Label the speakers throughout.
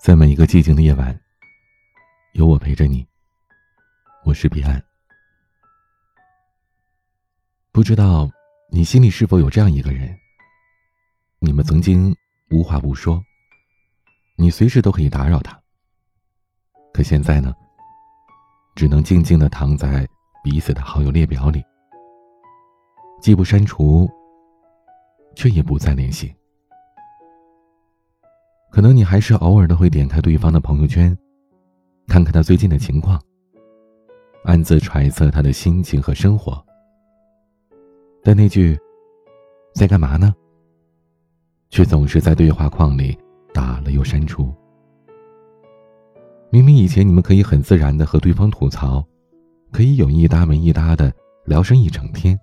Speaker 1: 在每一个寂静的夜晚，有我陪着你。我是彼岸。不知道你心里是否有这样一个人？你们曾经无话不说，你随时都可以打扰他。可现在呢，只能静静的躺在彼此的好友列表里，既不删除，却也不再联系。可能你还是偶尔的会点开对方的朋友圈，看看他最近的情况，暗自揣测他的心情和生活。但那句“在干嘛呢”，却总是在对话框里打了又删除。明明以前你们可以很自然的和对方吐槽，可以有一搭没一搭的聊上一整天，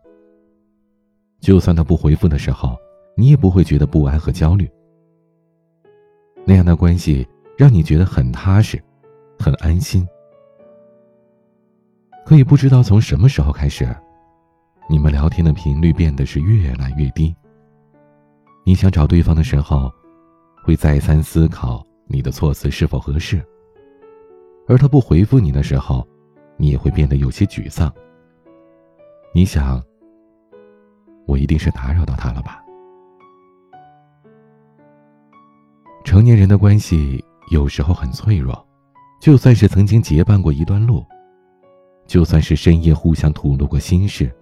Speaker 1: 就算他不回复的时候，你也不会觉得不安和焦虑。那样的关系让你觉得很踏实，很安心。可以不知道从什么时候开始，你们聊天的频率变得是越来越低。你想找对方的时候，会再三思考你的措辞是否合适；而他不回复你的时候，你也会变得有些沮丧。你想，我一定是打扰到他了吧？成年人的关系有时候很脆弱，就算是曾经结伴过一段路，就算是深夜互相吐露过心事，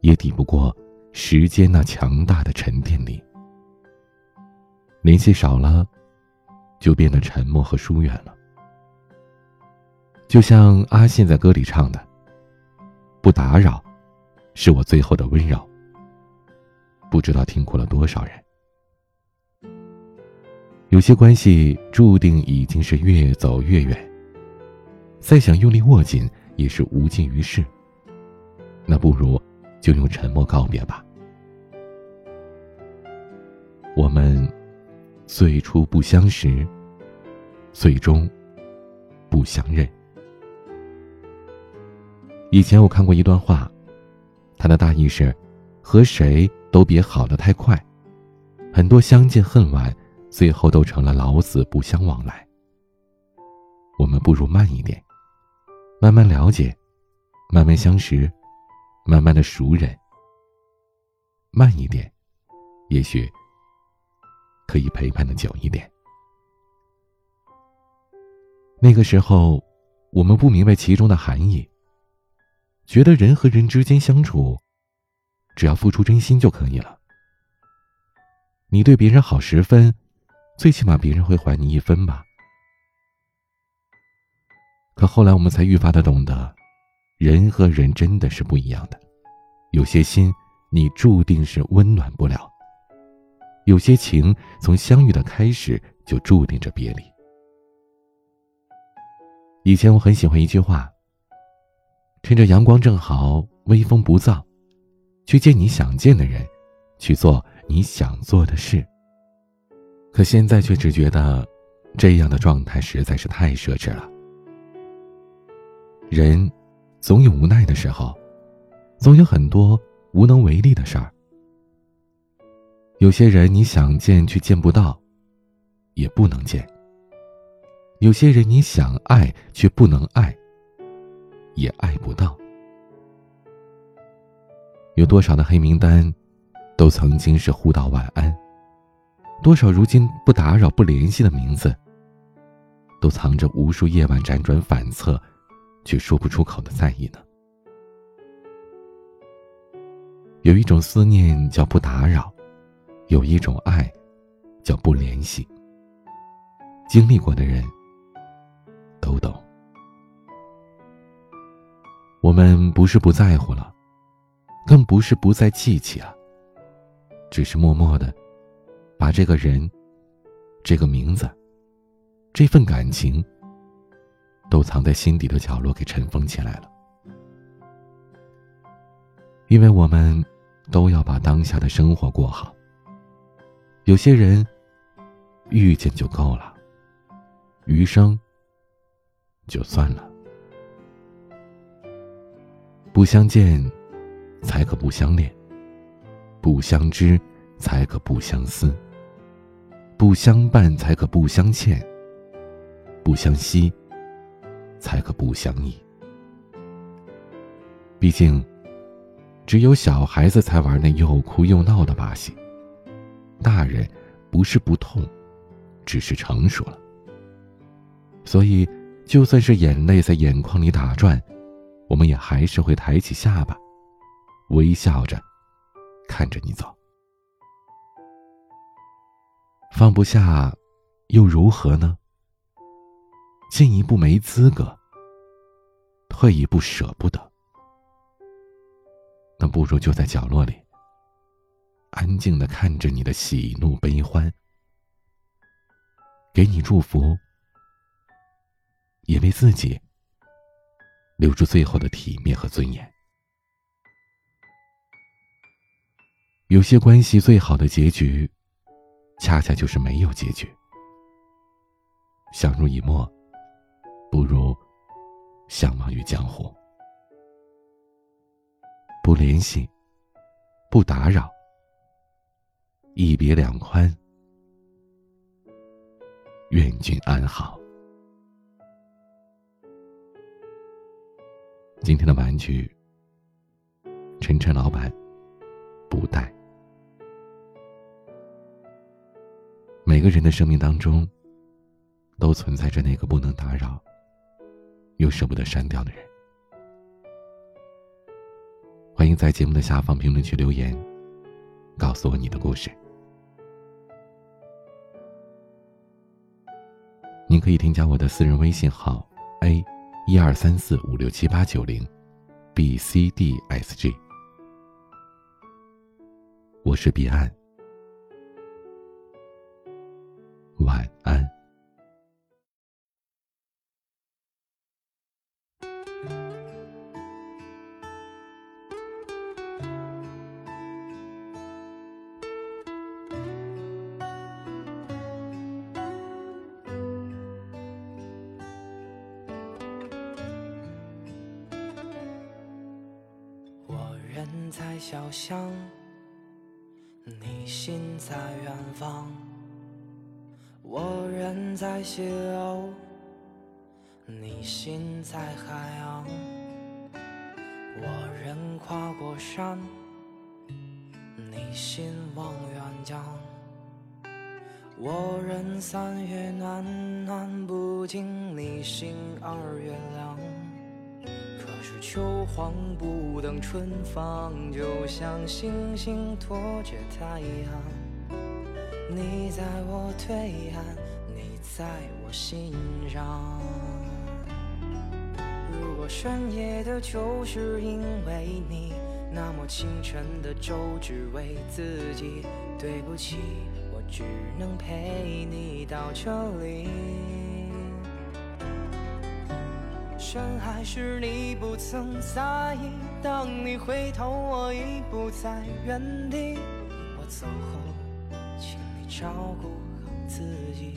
Speaker 1: 也抵不过时间那强大的沉淀力。联系少了，就变得沉默和疏远了。就像阿信在歌里唱的：“不打扰，是我最后的温柔。”不知道听哭了多少人。有些关系注定已经是越走越远，再想用力握紧也是无济于事。那不如就用沉默告别吧。我们最初不相识，最终不相认。以前我看过一段话，它的大意是：和谁都别好的太快，很多相见恨晚。最后都成了老死不相往来。我们不如慢一点，慢慢了解，慢慢相识，慢慢的熟人。慢一点，也许可以陪伴的久一点。那个时候，我们不明白其中的含义，觉得人和人之间相处，只要付出真心就可以了。你对别人好十分。最起码别人会还你一分吧。可后来我们才愈发的懂得，人和人真的是不一样的。有些心你注定是温暖不了，有些情从相遇的开始就注定着别离。以前我很喜欢一句话：趁着阳光正好，微风不燥，去见你想见的人，去做你想做的事。可现在却只觉得，这样的状态实在是太奢侈了。人，总有无奈的时候，总有很多无能为力的事儿。有些人你想见却见不到，也不能见；有些人你想爱却不能爱，也爱不到。有多少的黑名单，都曾经是互道晚安。多少如今不打扰、不联系的名字，都藏着无数夜晚辗转反侧，却说不出口的在意呢？有一种思念叫不打扰，有一种爱叫不联系。经历过的人都懂。我们不是不在乎了，更不是不再记起啊，只是默默的。把这个人、这个名字、这份感情，都藏在心底的角落，给尘封起来了。因为我们都要把当下的生活过好。有些人遇见就够了，余生就算了。不相见，才可不相恋；不相知，才可不相思。不相伴才可不相欠，不相惜才可不相依。毕竟，只有小孩子才玩那又哭又闹的把戏，大人不是不痛，只是成熟了。所以，就算是眼泪在眼眶里打转，我们也还是会抬起下巴，微笑着看着你走。放不下，又如何呢？进一步没资格，退一步舍不得。那不如就在角落里，安静的看着你的喜怒悲欢，给你祝福。也为自己留住最后的体面和尊严。有些关系最好的结局，恰恰就是没有结局。相濡以沫，不如相忘于江湖。不联系，不打扰，一别两宽，愿君安好。今天的玩具，晨晨老板不带。个人的生命当中，都存在着那个不能打扰，又舍不得删掉的人。欢迎在节目的下方评论区留言，告诉我你的故事。您可以添加我的私人微信号 a。一二三四五六七八九零，B C D S G，我是彼岸，晚安。
Speaker 2: 我人在小巷，你心在远方。我人在西楼，你心在海洋。我人跨过山，你心望远江。我人三月暖暖不尽，你心二月凉。可是秋黄不等春放，就像星星拖着太阳。你在我对岸，你在我心上。如果深夜的就是因为你，那么清晨的粥只为自己。对不起，我只能陪你到这里。深海时你不曾在意，当你回头，我已不在原地。我走后，请照顾好自己。